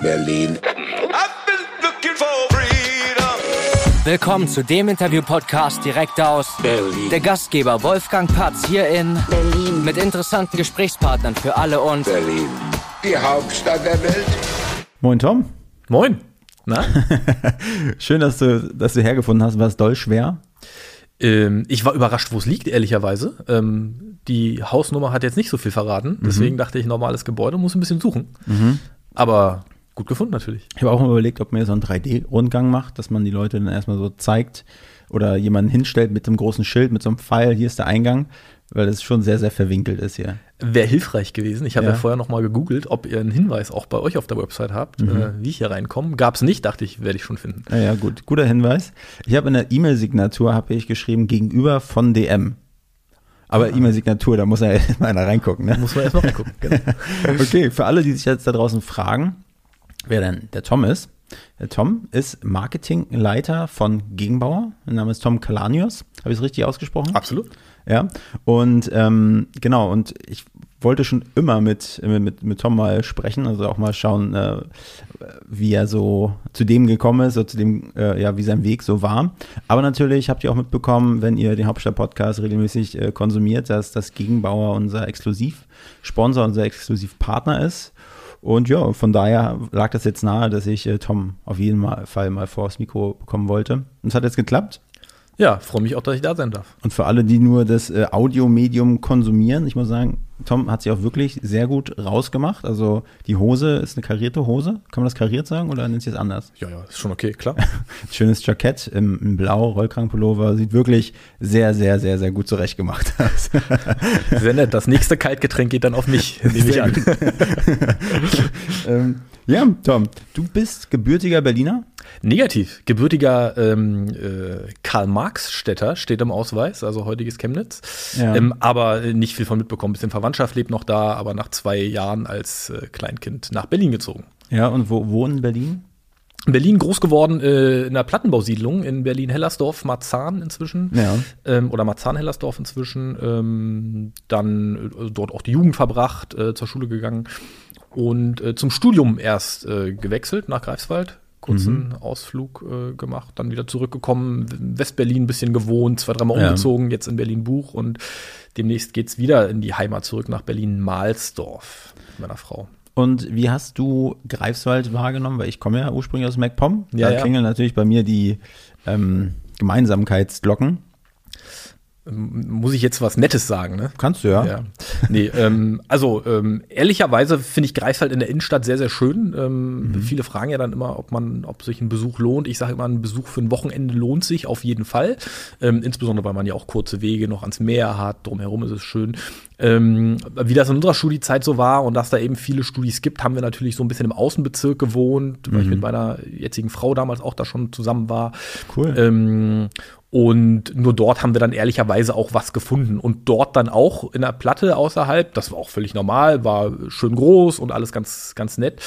Berlin. Willkommen zu dem Interview-Podcast direkt aus Berlin. Der Gastgeber Wolfgang Patz hier in Berlin. mit interessanten Gesprächspartnern für alle und Berlin. Die Hauptstadt der Welt. Moin Tom. Moin. Na? Schön, dass du, dass du hergefunden hast. War es doll schwer? ähm, ich war überrascht, wo es liegt, ehrlicherweise. Ähm, die Hausnummer hat jetzt nicht so viel verraten. Deswegen dachte ich, normales Gebäude, muss ein bisschen suchen. Aber gut gefunden natürlich. Ich habe auch mal überlegt, ob man so einen 3D-Rundgang macht, dass man die Leute dann erstmal so zeigt oder jemanden hinstellt mit einem großen Schild, mit so einem Pfeil, hier ist der Eingang, weil es schon sehr, sehr verwinkelt ist hier. Wäre hilfreich gewesen. Ich habe ja. Ja. vorher noch mal gegoogelt, ob ihr einen Hinweis auch bei euch auf der Website habt, äh, wie ich hier reinkomme. Gab es nicht, dachte ich, werde ich schon finden. Ja, ja, gut. Guter Hinweis. Ich habe in der E-Mail-Signatur habe ich geschrieben, gegenüber von DM. Aber E-Mail-Signatur, da muss ja erstmal einer reingucken, ne? Muss man erst noch mal gucken. Genau. Okay, für alle, die sich jetzt da draußen fragen, wer denn der Tom ist. Der Tom ist Marketingleiter von Gegenbauer. Mein Name ist Tom Kalanius. Habe ich es richtig ausgesprochen? Absolut. Ja. Und ähm, genau, und ich wollte schon immer mit, mit, mit Tom mal sprechen, also auch mal schauen, äh, wie er so zu dem gekommen ist, so zu dem, äh, ja, wie sein Weg so war. Aber natürlich habt ihr auch mitbekommen, wenn ihr den Hauptstadt-Podcast regelmäßig äh, konsumiert, dass das Gegenbauer unser Exklusivsponsor, unser Exklusivpartner ist. Und ja, von daher lag das jetzt nahe, dass ich äh, Tom auf jeden Fall mal vors Mikro bekommen wollte. Und es hat jetzt geklappt. Ja, freue mich auch, dass ich da sein darf. Und für alle, die nur das äh, Audiomedium konsumieren, ich muss sagen, Tom hat sich auch wirklich sehr gut rausgemacht. Also die Hose ist eine karierte Hose. Kann man das kariert sagen oder nennt sich das anders? Ja, ja, ist schon okay, klar. Schönes Jackett im, im Blau, Rollkragenpullover. Sieht wirklich sehr, sehr, sehr, sehr gut zurechtgemacht aus. Sehr nett. Das nächste Kaltgetränk geht dann auf mich, nehme ich an. ähm, ja, Tom, du bist gebürtiger Berliner. Negativ. Gebürtiger ähm, äh, Karl-Marx-Städter steht im Ausweis, also heutiges Chemnitz. Ja. Ähm, aber nicht viel von mitbekommen. Bisschen Verwandtschaft lebt noch da, aber nach zwei Jahren als äh, Kleinkind nach Berlin gezogen. Ja, und wo, wo in Berlin? In Berlin groß geworden, äh, in einer Plattenbausiedlung in Berlin-Hellersdorf, Marzahn inzwischen. Ja. Ähm, oder Marzahn-Hellersdorf inzwischen. Ähm, dann äh, dort auch die Jugend verbracht, äh, zur Schule gegangen und äh, zum Studium erst äh, gewechselt nach Greifswald. Kurzen Ausflug äh, gemacht, dann wieder zurückgekommen, in Westberlin ein bisschen gewohnt, zwei, dreimal Ja. umgezogen, jetzt in Berlin Buch und demnächst geht's wieder in die Heimat zurück nach Berlin-Mahlsdorf mit meiner Frau. Und wie hast du Greifswald wahrgenommen? Weil ich komme ja ursprünglich aus MacPom. Ja, da ja. klingeln natürlich bei mir die ähm, Gemeinsamkeitsglocken. Muss ich jetzt was Nettes sagen, ne? Kannst du ja. Ja. Nee, ähm, also ähm, ehrlicherweise finde ich Greifswald in der Innenstadt sehr, sehr schön. Ähm, Viele fragen ja dann immer, ob man, ob sich ein Besuch lohnt. Ich sage immer, ein Besuch für ein Wochenende lohnt sich auf jeden Fall. Ähm, insbesondere, weil man ja auch kurze Wege noch ans Meer hat. Drumherum ist es schön. Ähm, wie das in unserer Studiezeit so war und dass da eben viele Studis gibt, haben wir natürlich so ein bisschen im Außenbezirk gewohnt, weil ich mit meiner jetzigen Frau damals auch da schon zusammen war. Cool. Ähm, und nur dort haben wir dann ehrlicherweise auch was gefunden. Und dort dann auch in der Platte außerhalb, das war auch völlig normal, war schön groß und alles ganz, ganz nett.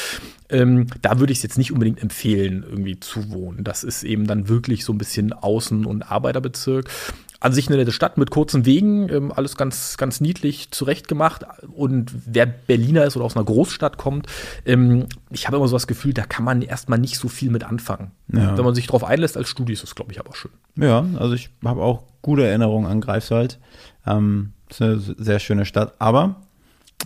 Ähm, da würde ich es jetzt nicht unbedingt empfehlen, irgendwie zu wohnen. Das ist eben dann wirklich so ein bisschen Außen- und Arbeiterbezirk. An sich eine nette Stadt mit kurzen Wegen, ähm, alles ganz, ganz niedlich zurechtgemacht. Und wer Berliner ist oder aus einer Großstadt kommt, ähm, ich habe immer so das Gefühl, da kann man erstmal nicht so viel mit anfangen. Ja. Wenn man sich darauf einlässt als Studi, ist das, glaube ich, aber schön. Ja, also ich habe auch gute Erinnerungen an Greifswald. Ähm, ist eine sehr schöne Stadt, aber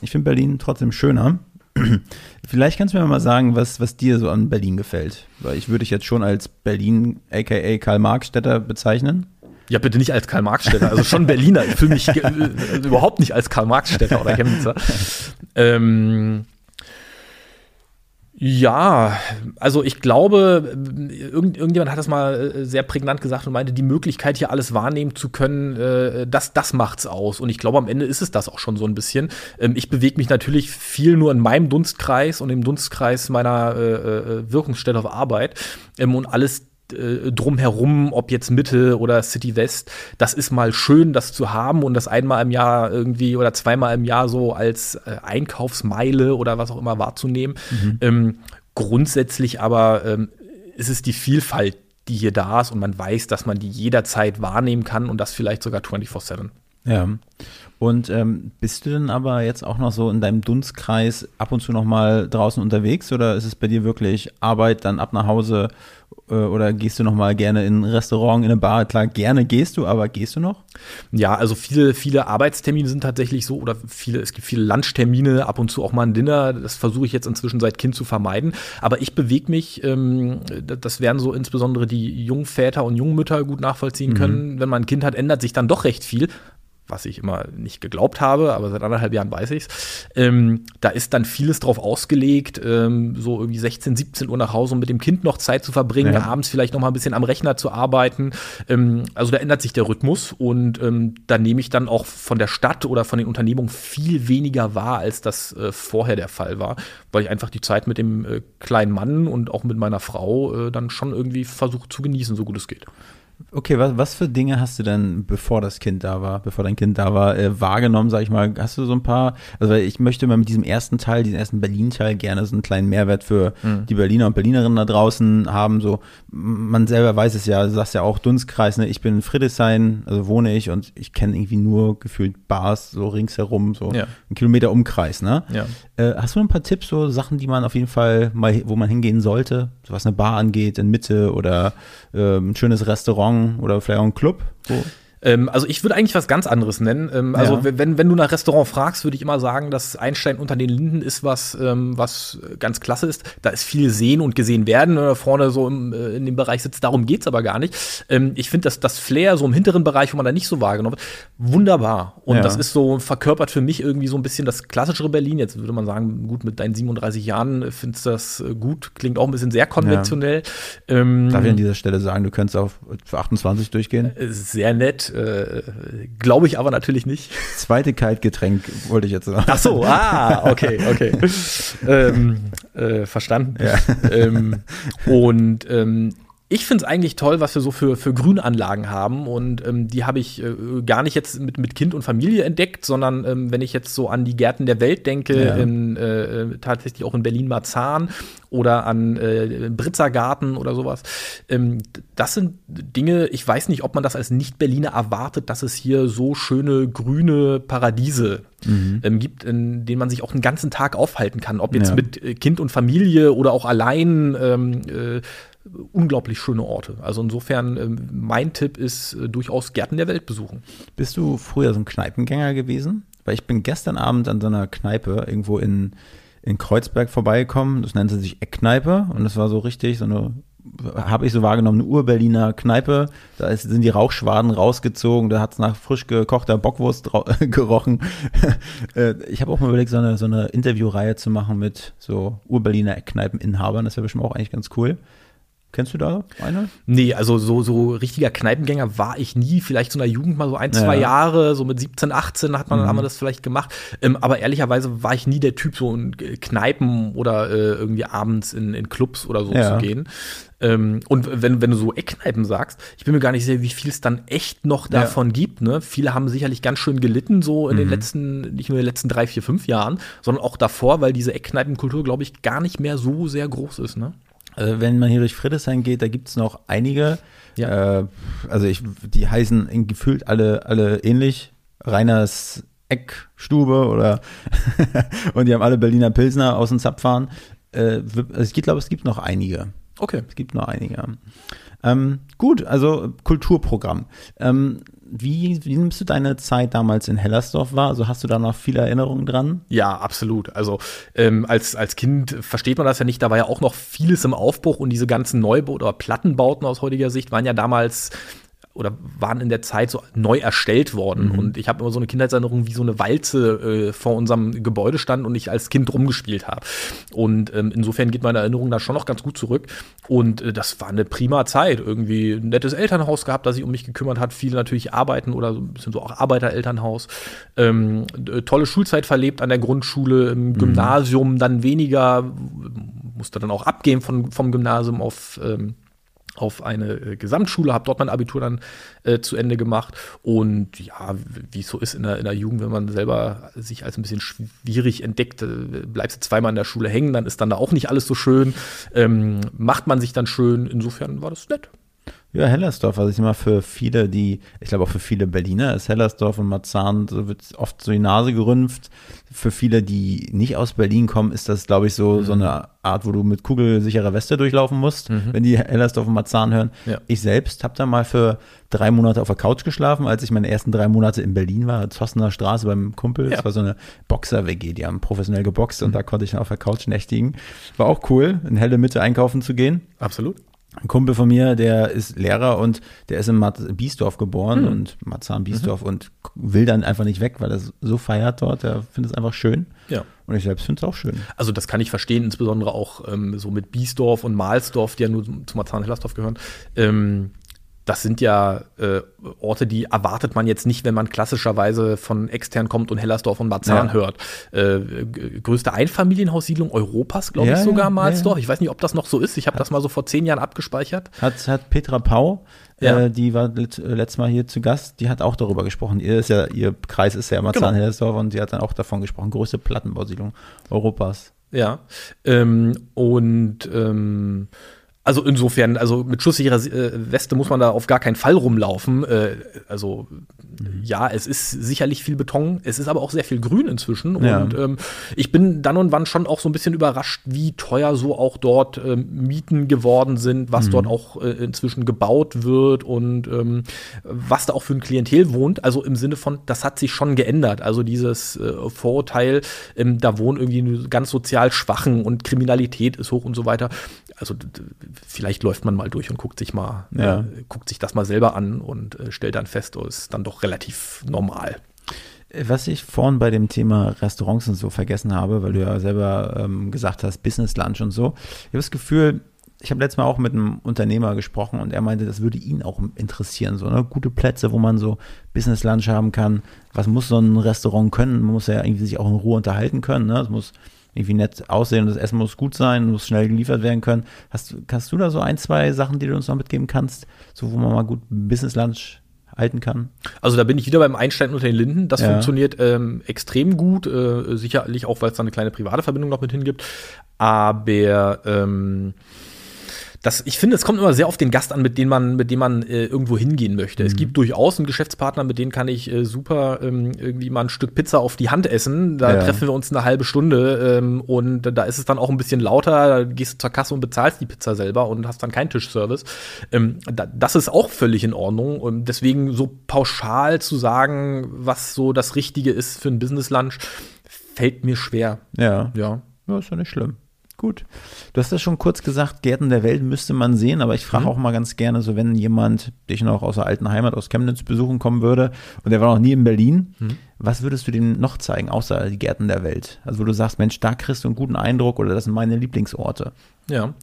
ich finde Berlin trotzdem schöner. Vielleicht kannst du mir mal sagen, was, was dir so an Berlin gefällt. Weil ich würde dich jetzt schon als Berlin, aka Karl-Marx-Städter bezeichnen. Ja, bitte nicht als Karl-Marx-Städter, also schon Berliner. Ich fühle mich äh, überhaupt nicht als Karl-Marx-Städter oder Chemnitzer. Ähm, ja, also ich glaube, irgend, irgendjemand hat das mal äh, sehr prägnant gesagt und meinte, die Möglichkeit, hier alles wahrnehmen zu können, äh, das, das macht's aus. Und ich glaube, am Ende ist es das auch schon so ein bisschen. Ähm, ich bewege mich natürlich viel nur in meinem Dunstkreis und im Dunstkreis meiner äh, äh, Wirkungsstelle auf Arbeit. Ähm, und alles äh, drumherum, ob jetzt Mitte oder City West, das ist mal schön, das zu haben und das einmal im Jahr irgendwie oder zweimal im Jahr so als äh, Einkaufsmeile oder was auch immer wahrzunehmen. Ähm, grundsätzlich aber ähm, ist es die Vielfalt, die hier da ist und man weiß, dass man die jederzeit wahrnehmen kann und das vielleicht sogar 24-7. Ja. Und ähm, bist du denn aber jetzt auch noch so in deinem Dunstkreis ab und zu noch mal draußen unterwegs oder ist es bei dir wirklich Arbeit, dann ab nach Hause äh, oder gehst du noch mal gerne in ein Restaurant, in eine Bar? Klar, gerne gehst du, aber gehst du noch? Ja, also viele, viele Arbeitstermine sind tatsächlich so oder viele, es gibt viele Lunchtermine, ab und zu auch mal ein Dinner. Das versuche ich jetzt inzwischen seit Kind zu vermeiden. Aber ich bewege mich, ähm, das werden so insbesondere die Jungväter und Jungmütter gut nachvollziehen können. Wenn man ein Kind hat, ändert sich dann doch recht viel was ich immer nicht geglaubt habe, aber seit anderthalb Jahren weiß ich es. Ähm, da ist dann vieles drauf ausgelegt, ähm, so irgendwie 16, 17 Uhr nach Hause, um mit dem Kind noch Zeit zu verbringen, ja. abends vielleicht noch mal ein bisschen am Rechner zu arbeiten. Ähm, also da ändert sich der Rhythmus und ähm, da nehme ich dann auch von der Stadt oder von den Unternehmungen viel weniger wahr, als das äh, vorher der Fall war, weil ich einfach die Zeit mit dem äh, kleinen Mann und auch mit meiner Frau äh, dann schon irgendwie versuche zu genießen, so gut es geht. Okay, was, was für Dinge hast du denn, bevor das Kind da war, bevor dein Kind da war, äh, wahrgenommen, sag ich mal? Hast du so ein paar, also ich möchte mal mit diesem ersten Teil, diesen ersten Berlin-Teil gerne so einen kleinen Mehrwert für mhm. die Berliner und Berlinerinnen da draußen haben. So, man selber weiß es ja, du sagst ja auch Dunstkreis, ne? Ich bin in Friedrichshain, also wohne ich und ich kenne irgendwie nur gefühlt Bars so ringsherum, so ja. einen Kilometer Umkreis, ne? Ja. Äh, hast du ein paar Tipps, so Sachen, die man auf jeden Fall mal, wo man hingehen sollte, so was eine Bar angeht, in Mitte oder äh, ein schönes Restaurant oder vielleicht auch ein Club? Wo? Ähm, also ich würde eigentlich was ganz anderes nennen. Ähm, also ja. wenn, wenn du nach Restaurant fragst, würde ich immer sagen, dass Einstein unter den Linden ist was, ähm, was ganz klasse ist. Da ist viel sehen und gesehen werden. Äh, vorne so im, äh, in dem Bereich sitzt, darum geht's aber gar nicht. Ähm, ich finde, dass das Flair so im hinteren Bereich, wo man da nicht so wahrgenommen wird, wunderbar. Und ja. das ist so, verkörpert für mich irgendwie so ein bisschen das klassischere Berlin. Jetzt würde man sagen, gut, mit deinen 37 Jahren findest du das äh, gut. Klingt auch ein bisschen sehr konventionell. Ja. Ähm, Darf ich an dieser Stelle sagen, du könntest auf 28 durchgehen? Sehr nett. Äh, Glaube ich aber natürlich nicht. Zweite Kaltgetränk wollte ich jetzt sagen. Ach so, ah, okay, okay. ähm, äh, verstanden. Ja. Ähm, und ähm, ich finde es eigentlich toll, was wir so für, für Grünanlagen haben. Und ähm, die habe ich äh, gar nicht jetzt mit, mit Kind und Familie entdeckt, sondern ähm, wenn ich jetzt so an die Gärten der Welt denke, ja. in, äh, tatsächlich auch in Berlin-Marzahn oder an äh, Britzergarten oder sowas. Ähm, das sind Dinge, ich weiß nicht, ob man das als Nicht-Berliner erwartet, dass es hier so schöne grüne Paradiese mhm. ähm, gibt, in denen man sich auch den ganzen Tag aufhalten kann. Ob jetzt ja. mit äh, Kind und Familie oder auch allein. Ähm, äh, unglaublich schöne Orte. Also insofern, äh, mein Tipp ist äh, durchaus Gärten der Welt besuchen. Bist du früher so ein Kneipengänger gewesen? Weil ich bin gestern Abend an so einer Kneipe irgendwo in, in Kreuzberg vorbeigekommen. Das nannte sich Eckkneipe und das war so richtig so eine habe ich so wahrgenommen, eine Ur-Berliner Kneipe. Da ist, sind die Rauchschwaden rausgezogen, da hat es nach frisch gekochter Bockwurst gerochen. Äh, ich habe auch mal überlegt, so eine, so eine Interviewreihe zu machen mit so Ur-Berliner Eckkneipeninhabern. Das wäre bestimmt auch eigentlich ganz cool. Kennst du da eine? Nee, also so, so richtiger Kneipengänger war ich nie. Vielleicht so in der Jugend mal so ein, zwei ja. Jahre, so mit 17, 18 hat man, mhm. haben wir das vielleicht gemacht. Ähm, aber ehrlicherweise war ich nie der Typ, so in Kneipen oder äh, irgendwie abends in, in Clubs oder so ja. zu gehen. Ähm, und wenn, wenn du so Eckkneipen sagst, ich bin mir gar nicht sicher, wie viel es dann echt noch davon ja. gibt. Ne? Viele haben sicherlich ganz schön gelitten, so in mhm. den letzten, nicht nur in den letzten drei, vier, fünf Jahren, sondern auch davor, weil diese Eckkneipenkultur, glaube ich, gar nicht mehr so sehr groß ist. Ne? Also wenn man hier durch Friedrichshain geht, da gibt es noch einige. Ja. Äh, also ich, die heißen gefühlt alle, alle ähnlich. Reiners Eckstube oder und die haben alle Berliner Pilsner aus dem Zapfahren. Äh, also ich glaube, es gibt noch einige. Okay. Es gibt noch einige. Ähm, gut, also Kulturprogramm. Ähm, wie, wie nimmst du deine Zeit damals in Hellersdorf wahr? Also hast du da noch viele Erinnerungen dran? Ja, absolut. Also ähm, als, als Kind versteht man das ja nicht. Da war ja auch noch vieles im Aufbruch und diese ganzen Neubauten oder Plattenbauten aus heutiger Sicht waren ja damals oder waren in der Zeit so neu erstellt worden. Mhm. Und ich habe immer so eine Kindheitserinnerung, wie so eine Walze äh, vor unserem Gebäude stand und ich als Kind rumgespielt habe. Und ähm, insofern geht meine Erinnerung da schon noch ganz gut zurück. Und äh, das war eine prima Zeit. Irgendwie ein nettes Elternhaus gehabt, das sich um mich gekümmert hat. Viele natürlich arbeiten oder so ein bisschen so auch Arbeiterelternhaus. Ähm, äh, tolle Schulzeit verlebt an der Grundschule, im mhm. Gymnasium dann weniger, musste dann auch abgehen von, vom Gymnasium auf ähm, auf eine äh, Gesamtschule, habe dort mein Abitur dann äh, zu Ende gemacht. Und ja, wie es so ist in der, in der Jugend, wenn man selber sich als ein bisschen schwierig entdeckt, äh, bleibst du zweimal in der Schule hängen, dann ist dann da auch nicht alles so schön. Ähm, macht man sich dann schön. Insofern war das nett. Ja, Hellersdorf, also ich mal, für viele, die, ich glaube auch für viele Berliner ist Hellersdorf und Marzahn, so wird oft so die Nase gerümpft. Für viele, die nicht aus Berlin kommen, ist das, glaube ich, so, so eine Art, wo du mit kugelsicherer Weste durchlaufen musst, wenn die Hellersdorf und Marzahn hören. Ja. Ich selbst habe da mal für drei Monate auf der Couch geschlafen, als ich meine ersten drei Monate in Berlin war, Zossener Straße beim Kumpel. Ja. Das war so eine Boxer-WG, die haben professionell geboxt und da konnte ich dann auf der Couch nächtigen. War auch cool, in helle Mitte einkaufen zu gehen. Absolut. Ein Kumpel von mir, der ist Lehrer und der ist in Mat Biesdorf geboren und Marzahn Biesdorf und will dann einfach nicht weg, weil er so feiert dort. Er findet es einfach schön. Ja. Und ich selbst finde es auch schön. Also das kann ich verstehen, insbesondere auch ähm, so mit Biesdorf und Mahlsdorf, die ja nur zu Marzahn-Hellersdorf gehören. Ähm, das sind ja äh, Orte, die erwartet man jetzt nicht, wenn man klassischerweise von extern kommt und Hellersdorf und Marzahn Ja. hört. Äh, größte Einfamilienhaussiedlung Europas, glaube Ja, ich sogar, ja, ja. Ich weiß nicht, ob das noch so ist. Ich habe das mal so vor zehn Jahren abgespeichert. Hat, hat Petra Pau, äh, die war let, äh, letztes Mal hier zu Gast, die hat auch darüber gesprochen. Ihr, ist ja, ihr Kreis ist ja Marzahn Hellersdorf und die hat dann auch davon gesprochen. Größte Plattenbausiedlung Europas. Ja. Ähm, und ähm, also insofern, also mit schusssicherer äh, Weste muss man da auf gar keinen Fall rumlaufen. Äh, also ja, es ist sicherlich viel Beton, es ist aber auch sehr viel Grün inzwischen. Ja. Und ähm, ich bin dann und wann schon auch so ein bisschen überrascht, wie teuer so auch dort ähm, Mieten geworden sind, was dort auch äh, inzwischen gebaut wird und ähm, was da auch für ein Klientel wohnt. Also im Sinne von, das hat sich schon geändert. Also dieses äh, Vorurteil, ähm, da wohnen irgendwie ganz sozial Schwachen und Kriminalität ist hoch und so weiter. Also vielleicht läuft man mal durch und guckt sich mal, Ja. äh, guckt sich das mal selber an und äh, stellt dann fest, oh, ist dann doch relativ normal. Was ich vorhin bei dem Thema Restaurants und so vergessen habe, weil du ja selber ähm, gesagt hast, Business Lunch und so. Ich habe das Gefühl, ich habe letztes Mal auch mit einem Unternehmer gesprochen und er meinte, das würde ihn auch interessieren. So ne? gute Plätze, wo man so Business Lunch haben kann. Was muss so ein Restaurant können? Man muss ja irgendwie sich auch in Ruhe unterhalten können. Ne? Es muss irgendwie nett aussehen, das Essen muss gut sein, muss schnell geliefert werden können. Hast, kannst du da so ein, zwei Sachen, die du uns noch mitgeben kannst, so wo man mal gut Business Lunch halten kann? Also da bin ich wieder beim Einsteigen unter den Linden. Das Ja. funktioniert ähm, extrem gut, äh, sicherlich auch, weil es da eine kleine private Verbindung noch mit hingibt. Aber ähm, das, ich finde, es kommt immer sehr auf den Gast an, mit dem man, mit dem man äh, irgendwo hingehen möchte. Mhm. Es gibt durchaus einen Geschäftspartner, mit dem kann ich äh, super ähm, irgendwie mal ein Stück Pizza auf die Hand essen. Da Ja. treffen wir uns eine halbe Stunde ähm, und da ist es dann auch ein bisschen lauter. Da gehst du zur Kasse und bezahlst die Pizza selber und hast dann keinen Tischservice. Ähm, da, das ist auch völlig in Ordnung. Und deswegen so pauschal zu sagen, was so das Richtige ist für ein Business Lunch, fällt mir schwer. Ja. Ja. Ja, ist ja nicht schlimm. Gut. Du hast das schon kurz gesagt, Gärten der Welt müsste man sehen, aber ich frage auch mal ganz gerne, so wenn jemand dich noch aus der alten Heimat, aus Chemnitz besuchen kommen würde und der war noch nie in Berlin, was würdest du dem noch zeigen, außer die Gärten der Welt? Also wo du sagst, Mensch, da kriegst du einen guten Eindruck oder das sind meine Lieblingsorte. Ja,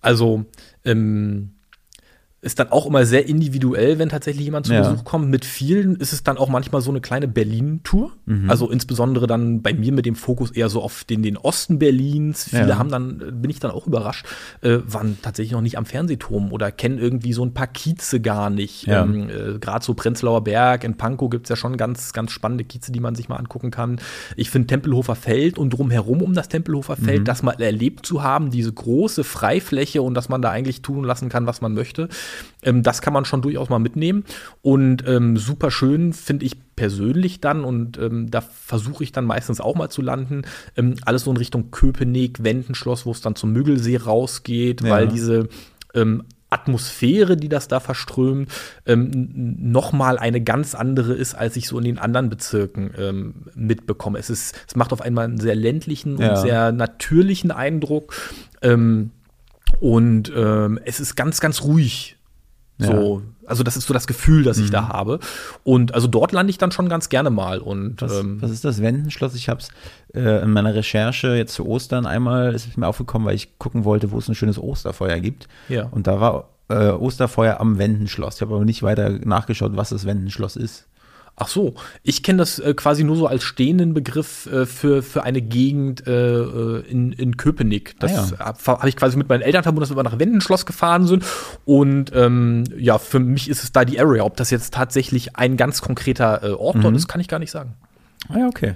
also ähm, ist dann auch immer sehr individuell, wenn tatsächlich jemand zu Ja. Besuch kommt. Mit vielen ist es dann auch manchmal so eine kleine Berlin-Tour. Also insbesondere dann bei mir mit dem Fokus eher so auf den, den Osten Berlins. Viele Ja. haben dann, bin ich dann auch überrascht, äh, waren tatsächlich noch nicht am Fernsehturm oder kennen irgendwie so ein paar Kieze gar nicht. Ja. Ähm, äh, Gerade so Prenzlauer Berg, in Pankow gibt's ja schon ganz, ganz spannende Kieze, die man sich mal angucken kann. Ich finde Tempelhofer Feld und drumherum um das Tempelhofer Feld, das mal erlebt zu haben, diese große Freifläche und dass man da eigentlich tun lassen kann, was man möchte, ähm, das kann man schon durchaus mal mitnehmen. Und ähm, super schön finde ich persönlich dann, und ähm, da versuche ich dann meistens auch mal zu landen, ähm, alles so in Richtung Köpenick, Wendenschloss, wo es dann zum Müggelsee rausgeht, Ja. weil diese ähm, Atmosphäre, die das da verströmt, ähm, n- noch mal eine ganz andere ist, als ich so in den anderen Bezirken ähm, mitbekomme. Es ist, es macht auf einmal einen sehr ländlichen Ja. und sehr natürlichen Eindruck. Ähm, und ähm, es ist ganz, ganz ruhig. So, also das ist so das Gefühl, das ich da habe. Und also dort lande ich dann schon ganz gerne mal. Und Was, ähm, was ist das Wendenschloss? Ich habe es äh, in meiner Recherche jetzt zu Ostern einmal, ist mir aufgekommen, weil ich gucken wollte, wo es ein schönes Osterfeuer gibt. Ja. Und da war äh, Osterfeuer am Wendenschloss. Ich habe aber nicht weiter nachgeschaut, was das Wendenschloss ist. Ach so, ich kenne das äh, quasi nur so als stehenden Begriff äh, für, für eine Gegend äh, äh, in, in Köpenick. Das Ah, habe hab ich quasi mit meinen Eltern verbunden, dass wir nach Wendenschloss gefahren sind. Und ähm, ja, für mich ist es da die Area. Ob das jetzt tatsächlich ein ganz konkreter äh, Ort Mhm. dort ist, kann ich gar nicht sagen. Ah ja, okay.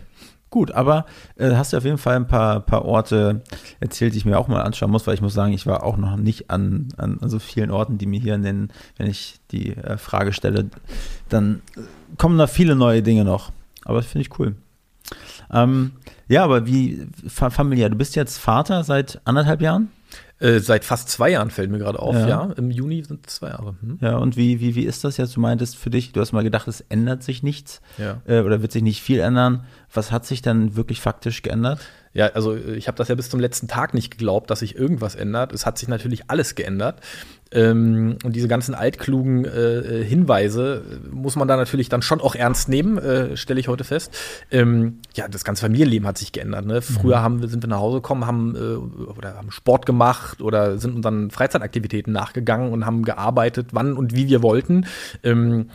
Gut, aber äh, hast du auf jeden Fall ein paar, paar Orte erzählt, die ich mir auch mal anschauen muss, weil ich muss sagen, ich war auch noch nicht an, an, an so vielen Orten, die mir hier nennen, wenn ich die äh, Frage stelle, dann kommen da viele neue Dinge noch. Aber das finde ich cool. Ähm, ja, aber wie familiär? Du bist jetzt Vater seit anderthalb Jahren? Äh, seit fast zwei Jahren fällt mir gerade auf, ja. ja. Im Juni sind es zwei Jahre. Hm. Ja, und wie, wie, wie ist das jetzt? Du meintest für dich, du hast mal gedacht, es ändert sich nichts ja. äh, oder wird sich nicht viel ändern. Was hat sich dann wirklich faktisch geändert? Ja, also ich habe das ja bis zum letzten Tag nicht geglaubt, dass sich irgendwas ändert. Es hat sich natürlich alles geändert. Ähm, und diese ganzen altklugen äh, Hinweise muss man da natürlich dann schon auch ernst nehmen, äh, stelle ich heute fest. Ähm, ja, das ganze Familienleben hat sich geändert. Ne? Früher mhm. haben, sind wir nach Hause gekommen, haben, äh, oder haben Sport gemacht oder sind unseren Freizeitaktivitäten nachgegangen und haben gearbeitet, wann und wie wir wollten. Ähm,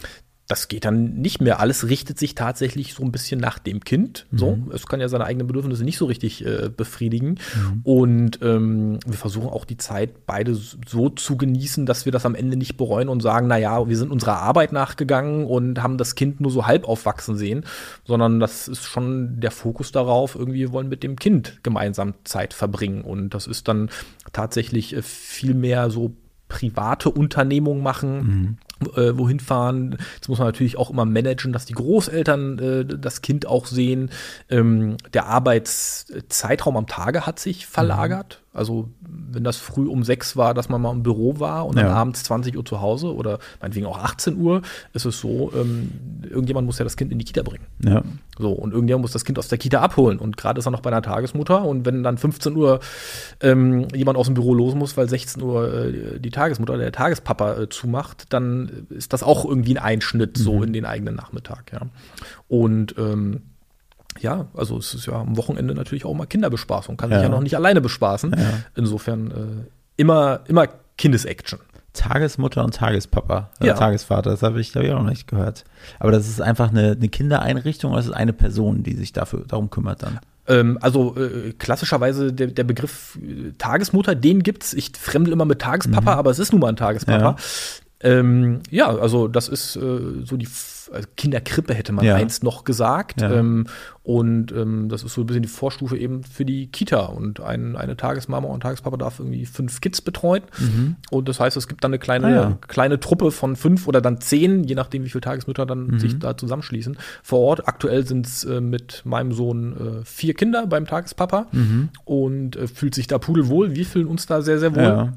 das geht dann nicht mehr. Alles richtet sich tatsächlich so ein bisschen nach dem Kind. So, mhm. es kann ja seine eigenen Bedürfnisse nicht so richtig äh, befriedigen. Mhm. Und ähm, wir versuchen auch die Zeit beide so zu genießen, dass wir das am Ende nicht bereuen und sagen, na ja, wir sind unserer Arbeit nachgegangen und haben das Kind nur so halb aufwachsen sehen, sondern das ist schon der Fokus darauf, irgendwie wir wollen mit dem Kind gemeinsam Zeit verbringen. Und das ist dann tatsächlich äh, viel mehr so private Unternehmung machen, mhm. Äh, wohin fahren. Jetzt muss man natürlich auch immer managen, dass die Großeltern äh, das Kind auch sehen. Ähm, der Arbeitszeitraum am Tage hat sich verlagert. Mhm. Also wenn das früh um sechs war, dass man mal im Büro war und ja. dann abends 20 Uhr zu Hause oder meinetwegen auch 18 Uhr, ist es so, ähm, irgendjemand muss ja das Kind in die Kita bringen. Ja. So, und irgendjemand muss das Kind aus der Kita abholen. Und gerade ist er noch bei einer Tagesmutter. Und wenn dann 15 Uhr ähm, jemand aus dem Büro los muss, weil 16 Uhr äh, die Tagesmutter oder der Tagespapa äh, zumacht, dann ist das auch irgendwie ein Einschnitt mhm. so in den eigenen Nachmittag. Ja. Und ähm, ja, also es ist ja am Wochenende natürlich auch mal Kinderbespaßung. Kann ja. sich ja noch nicht alleine bespaßen. Ja. Insofern äh, immer, immer Kindesaction. Tagesmutter und Tagespapa, äh, ja. Tagesvater, das habe ich, hab ich auch noch nicht gehört. Aber das ist einfach eine, eine Kindereinrichtung oder ist es eine Person, die sich dafür darum kümmert dann? Ähm, also äh, klassischerweise der, der Begriff äh, Tagesmutter, den gibt's. Ich fremdel immer mit Tagespapa, mhm. aber es ist nun mal ein Tagespapa. Ja. Ähm, ja, also das ist äh, so die also Kinderkrippe hätte man ja. einst noch gesagt. Ja. Ähm, und ähm, das ist so ein bisschen die Vorstufe eben für die Kita. Und ein, eine Tagesmama und ein Tagespapa darf irgendwie fünf Kids betreuen. Mhm. Und das heißt, es gibt dann eine kleine, ah, ja. kleine Truppe von fünf oder dann zehn, je nachdem, wie viele Tagesmütter dann mhm. sich da zusammenschließen. Vor Ort, aktuell sind es äh, mit meinem Sohn äh, vier Kinder beim Tagespapa mhm. und äh, fühlt sich da pudelwohl. Wir fühlen uns da sehr, sehr wohl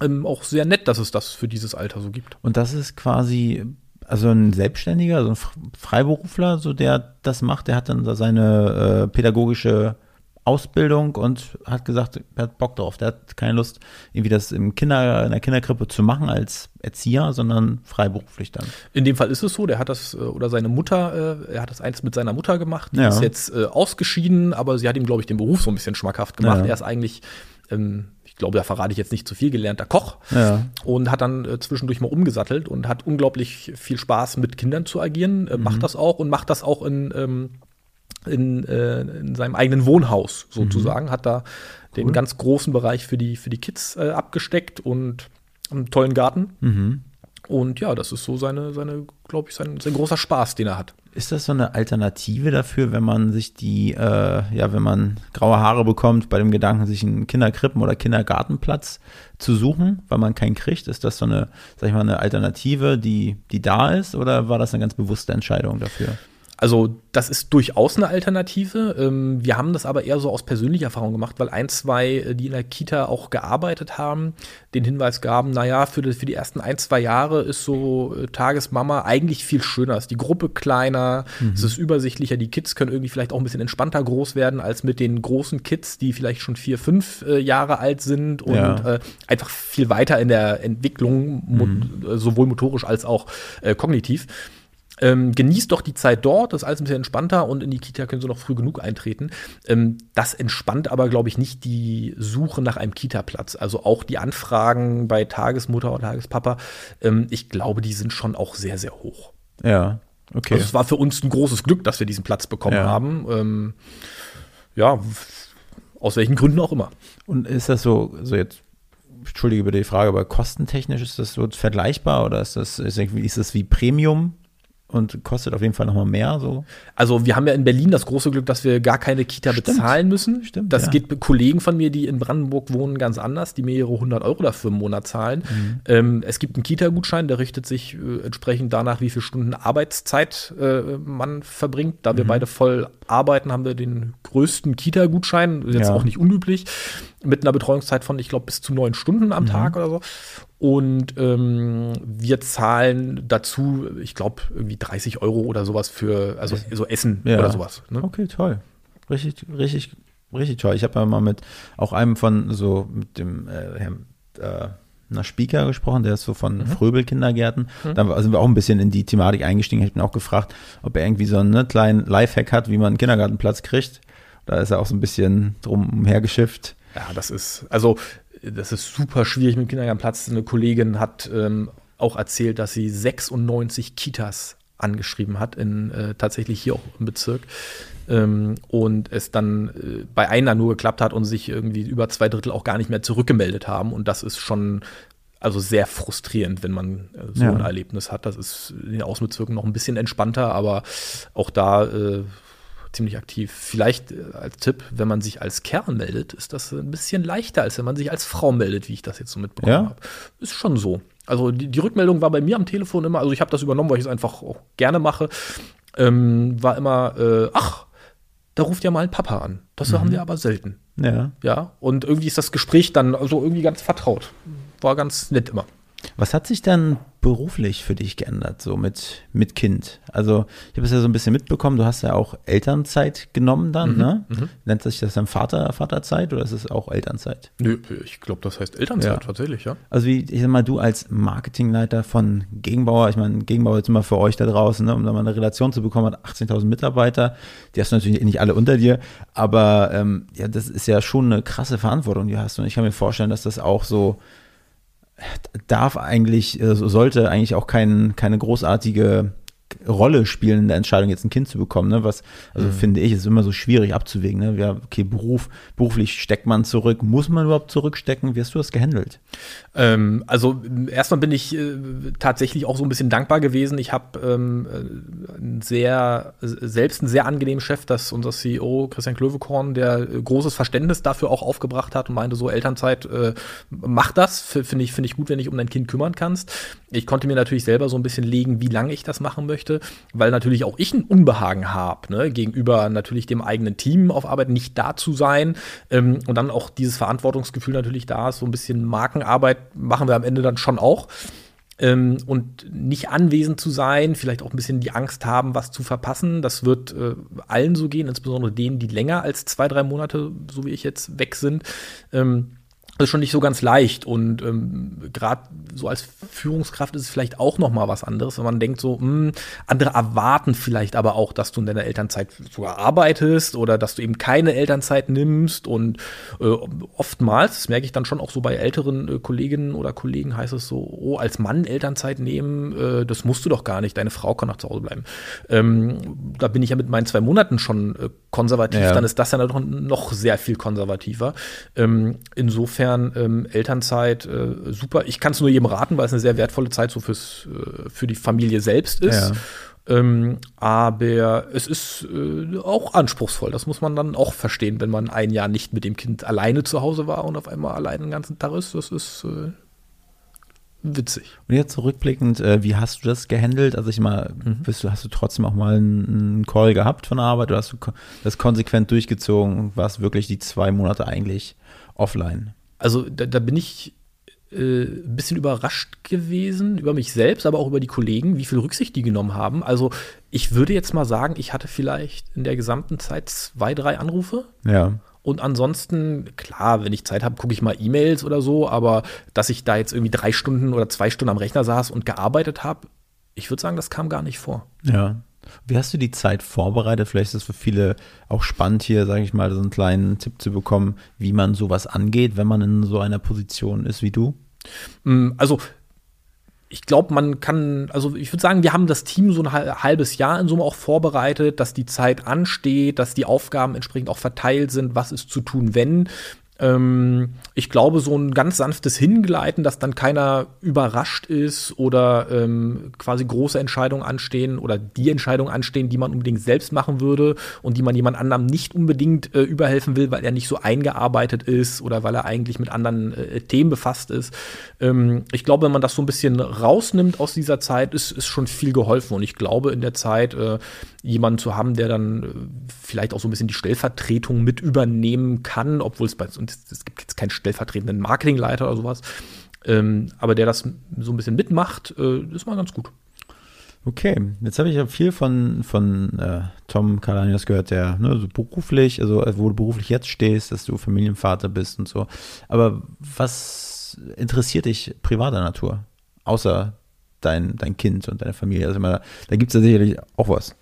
ähm, auch sehr nett, dass es das für dieses Alter so gibt. Und das ist quasi, also ein Selbstständiger, so ein Freiberufler, so der das macht, der hat dann da seine äh, pädagogische Ausbildung und hat gesagt, er hat Bock drauf. Der hat keine Lust, irgendwie das im Kinder, in der Kinderkrippe zu machen als Erzieher, sondern freiberuflich dann. In dem Fall ist es so, der hat das, äh, oder seine Mutter, äh, er hat das eins mit seiner Mutter gemacht, die ja. ist jetzt äh, ausgeschieden, aber sie hat ihm, glaube ich, den Beruf so ein bisschen schmackhaft gemacht. Ja. Er ist eigentlich ähm, glaube, da verrate ich jetzt nicht zu viel, gelernter Koch ja. und hat dann äh, zwischendurch mal umgesattelt und hat unglaublich viel Spaß mit Kindern zu agieren, äh, mhm. macht das auch und macht das auch in, ähm, in, äh, in seinem eigenen Wohnhaus sozusagen, mhm. hat da cool. den ganz großen Bereich für die, für die Kids äh, abgesteckt und einen tollen Garten. Mhm. Und ja, das ist so seine, seine glaube ich, sein, sein großer Spaß, den er hat. Ist das so eine Alternative dafür, wenn man sich die, äh, ja, wenn man graue Haare bekommt, bei dem Gedanken, sich einen Kinderkrippen- oder Kindergartenplatz zu suchen, weil man keinen kriegt? Ist das so eine, sag ich mal, eine Alternative, die, die da ist, oder war das eine ganz bewusste Entscheidung dafür? Also das ist durchaus eine Alternative. Ähm, wir haben das aber eher so aus persönlicher Erfahrung gemacht, weil ein, zwei, äh, die in der Kita auch gearbeitet haben, den Hinweis gaben, naja, für die, für die ersten ein, zwei Jahre ist so äh, Tagesmama eigentlich viel schöner. Ist die Gruppe kleiner, mhm. es ist übersichtlicher, die Kids können irgendwie vielleicht auch ein bisschen entspannter groß werden als mit den großen Kids, die vielleicht schon vier, fünf äh, Jahre alt sind und ja. äh, einfach viel weiter in der Entwicklung, mhm. mo sowohl motorisch als auch äh, kognitiv. Ähm, genießt doch die Zeit dort, das ist alles ein bisschen entspannter und in die Kita können sie noch früh genug eintreten. Ähm, das entspannt aber, glaube ich, nicht die Suche nach einem Kita-Platz. Also auch die Anfragen bei Tagesmutter oder Tagespapa, ähm, ich glaube, die sind schon auch sehr, sehr hoch. Ja, okay. Also es war für uns ein großes Glück, dass wir diesen Platz bekommen ja. haben. Ähm, ja, aus welchen Gründen auch immer. Und ist das so, so jetzt entschuldige bitte die Frage, aber kostentechnisch ist das so vergleichbar oder ist das, ist das wie Premium und kostet auf jeden Fall nochmal mehr. So. Also wir haben ja in Berlin das große Glück, dass wir gar keine Kita Stimmt. bezahlen müssen. Stimmt, Das ja. geht Kollegen von mir, die in Brandenburg wohnen, ganz anders, die mehrere hundert Euro dafür im Monat zahlen. Mhm. Ähm, es gibt einen Kita-Gutschein, der richtet sich äh, entsprechend danach, wie viele Stunden Arbeitszeit äh, man verbringt. Da wir Mhm. beide voll arbeiten, haben wir den größten Kita-Gutschein, jetzt Ja. auch nicht unüblich, mit einer Betreuungszeit von, ich glaube, bis zu neun Stunden Mhm. am Tag oder so. Und ähm, wir zahlen dazu, ich glaube, irgendwie 30 Euro oder sowas für, also so Essen Ja. oder sowas. Ne? Okay, toll. Richtig, richtig, richtig toll. Ich habe ja mal mit auch einem von so mit dem äh, Herrn äh, einer Speaker gesprochen, der ist so Mhm. von Fröbel Kindergärten. Da sind wir auch ein bisschen in die Thematik eingestiegen. Ich habe ihn auch gefragt, ob er irgendwie so einen ne, kleinen Lifehack hat, wie man einen Kindergartenplatz kriegt. Da ist er auch so ein bisschen drum hergeschifft. Ja, das ist, also, das ist super schwierig mit dem Kindergartenplatz. Eine Kollegin hat ähm, auch erzählt, dass sie 96 Kitas angeschrieben hat, in, äh, tatsächlich hier auch im Bezirk. Ähm, und es dann äh, bei einer nur geklappt hat und sich irgendwie über zwei Drittel auch gar nicht mehr zurückgemeldet haben. Und das ist schon also sehr frustrierend, wenn man äh, so Ja. ein Erlebnis hat. Das ist in den Außenbezirken noch ein bisschen entspannter, aber auch da äh, ziemlich aktiv. Vielleicht äh, als Tipp, wenn man sich als Kerl meldet, ist das ein bisschen leichter, als wenn man sich als Frau meldet, wie ich das jetzt so mitbekommen Ja? habe. Ist schon so. Also die, die Rückmeldung war bei mir am Telefon immer, also ich habe das übernommen, weil ich es einfach auch gerne mache, ähm, war immer, äh, ach, da ruft ja mal ein Papa an. Das haben wir aber selten. Ja. Ja, und irgendwie ist das Gespräch dann also irgendwie ganz vertraut. War ganz nett immer. Was hat sich dann beruflich für dich geändert, so mit, mit Kind? Also, ich habe es ja so ein bisschen mitbekommen, du hast ja auch Elternzeit genommen dann, ne? Nennt sich das dann Vater, Vaterzeit oder ist es auch Elternzeit? Nö, ich glaube, das heißt Elternzeit Ja. tatsächlich, ja. Also, wie, ich sag mal, du als Marketingleiter von Gegenbauer, ich meine, Gegenbauer jetzt immer für euch da draußen, ne, um da mal eine Relation zu bekommen, hat 18.000 Mitarbeiter. Die hast du natürlich nicht alle unter dir, aber ähm, ja, das ist ja schon eine krasse Verantwortung, die du hast. Und ich kann mir vorstellen, dass das auch so darf eigentlich, äh, so sollte eigentlich auch kein, keine großartige Rolle spielen in der Entscheidung, jetzt ein Kind zu bekommen. Ne? Was, also finde ich, ist immer so schwierig abzuwägen. Ne? Ja, okay, Beruf, beruflich steckt man zurück. Muss man überhaupt zurückstecken? Wie hast du das gehandelt? Ähm, also erstmal bin ich äh, tatsächlich auch so ein bisschen dankbar gewesen. Ich habe ähm, äh, sehr, selbst einen sehr angenehmen Chef, das ist unser CEO Christian Klövekorn, der äh, großes Verständnis dafür auch aufgebracht hat und meinte so, Elternzeit, äh, mach das, finde ich, finde ich gut, wenn du dich um dein Kind kümmern kannst. Ich konnte mir natürlich selber so ein bisschen legen, wie lange ich das machen möchte, weil natürlich auch ich ein Unbehagen habe, ne, gegenüber natürlich dem eigenen Team auf Arbeit nicht da zu sein ähm, und dann auch dieses Verantwortungsgefühl natürlich da ist, so ein bisschen Markenarbeit machen wir am Ende dann schon auch. Ähm, und nicht anwesend zu sein, vielleicht auch ein bisschen die Angst haben, was zu verpassen. Das wird äh, allen so gehen, insbesondere denen, die länger als zwei, drei Monate, so wie ich jetzt, weg sind. Ähm, das ist schon nicht so ganz leicht und ähm, gerade so als Führungskraft ist es vielleicht auch noch mal was anderes, wenn man denkt so, mh, andere erwarten vielleicht aber auch, dass du in deiner Elternzeit sogar arbeitest oder dass du eben keine Elternzeit nimmst und äh, oftmals, das merke ich dann schon auch so bei älteren äh, Kolleginnen oder Kollegen, heißt es so, oh, als Mann Elternzeit nehmen, äh, das musst du doch gar nicht, deine Frau kann noch zu Hause bleiben. Ähm, da bin ich ja mit meinen zwei Monaten schon äh, konservativ, Ja. dann ist das ja noch, noch sehr viel konservativer. Ähm, insofern ähm, Elternzeit äh, super. Ich kann es nur jedem raten, weil es eine sehr wertvolle Zeit so fürs, äh, für die Familie selbst ist. Ähm, aber es ist äh, auch anspruchsvoll. Das muss man dann auch verstehen, wenn man ein Jahr nicht mit dem Kind alleine zu Hause war und auf einmal alleine den ganzen Tag ist. Das ist äh, witzig. Und jetzt zurückblickend, äh, wie hast du das gehandelt? Also ich mal, bist du, hast du trotzdem auch mal einen, Call gehabt von der Arbeit oder hast du das konsequent durchgezogen und warst wirklich die zwei Monate eigentlich offline? Also da, da bin ich äh, ein bisschen überrascht gewesen über mich selbst, aber auch über die Kollegen, wie viel Rücksicht die genommen haben. Also ich würde jetzt mal sagen, ich hatte vielleicht in der gesamten Zeit zwei, drei Anrufe. Ja. Und ansonsten, klar, wenn ich Zeit habe, gucke ich mal E-Mails oder so, aber dass ich da jetzt irgendwie drei Stunden oder zwei Stunden am Rechner saß und gearbeitet habe, ich würde sagen, das kam gar nicht vor. Ja. Wie hast du die Zeit vorbereitet? Vielleicht ist es für viele auch spannend hier, sage ich mal, so einen kleinen Tipp zu bekommen, wie man sowas angeht, wenn man in so einer Position ist wie du. Mm, Also, ich glaube, man kann, also ich würde sagen, wir haben das Team so ein hal- halbes Jahr in Summe auch vorbereitet, dass die Zeit ansteht, dass die Aufgaben entsprechend auch verteilt sind, was ist zu tun, wenn. Ähm, ich glaube, so ein ganz sanftes Hingleiten, dass dann keiner überrascht ist oder ähm, quasi große Entscheidungen anstehen oder die Entscheidungen anstehen, die man unbedingt selbst machen würde und die man jemand anderem nicht unbedingt äh, überhelfen will, weil er nicht so eingearbeitet ist oder weil er eigentlich mit anderen äh, Themen befasst ist. Ähm, ich glaube, wenn man das so ein bisschen rausnimmt aus dieser Zeit, ist, ist schon viel geholfen. Und ich glaube, in der Zeit äh, jemanden zu haben, der dann äh, vielleicht auch so ein bisschen die Stellvertretung mit übernehmen kann, obwohl es bei uns, es gibt jetzt keinen stellvertretenden Marketingleiter oder sowas, ähm, aber der das so ein bisschen mitmacht, äh, ist mal ganz gut. Okay, jetzt habe ich ja viel von, von äh, Tom Kalanias gehört, der ne, so beruflich, also wo du beruflich jetzt stehst, dass du Familienvater bist und so. Aber was interessiert dich privater Natur? Außer dein, dein Kind und deine Familie. Also da, da gibt es ja sicherlich auch was.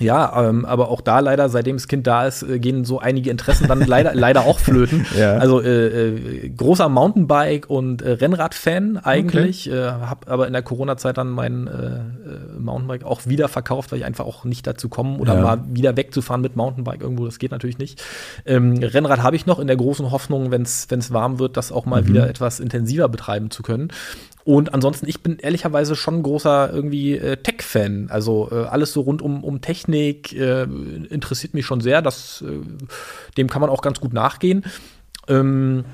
Ja, ähm, aber auch da leider, seitdem das Kind da ist, äh, gehen so einige Interessen dann leider, leider auch flöten. Ja. Also äh, äh, großer Mountainbike- und äh, Rennrad-Fan eigentlich. Okay. Äh, hab aber in der Corona-Zeit dann mein äh, Mountainbike auch wieder verkauft, weil ich einfach auch nicht dazu komme oder ja. mal wieder wegzufahren mit Mountainbike irgendwo. Das geht natürlich nicht. Ähm, Rennrad habe ich noch in der großen Hoffnung, wenn es warm wird, das auch mal mhm. wieder etwas intensiver betreiben zu können. Und ansonsten, ich bin ehrlicherweise schon großer irgendwie äh, Tech-Fan. Also äh, alles so rund um, um Technik äh, interessiert mich schon sehr. Das, äh, dem kann man auch ganz gut nachgehen. Ähm,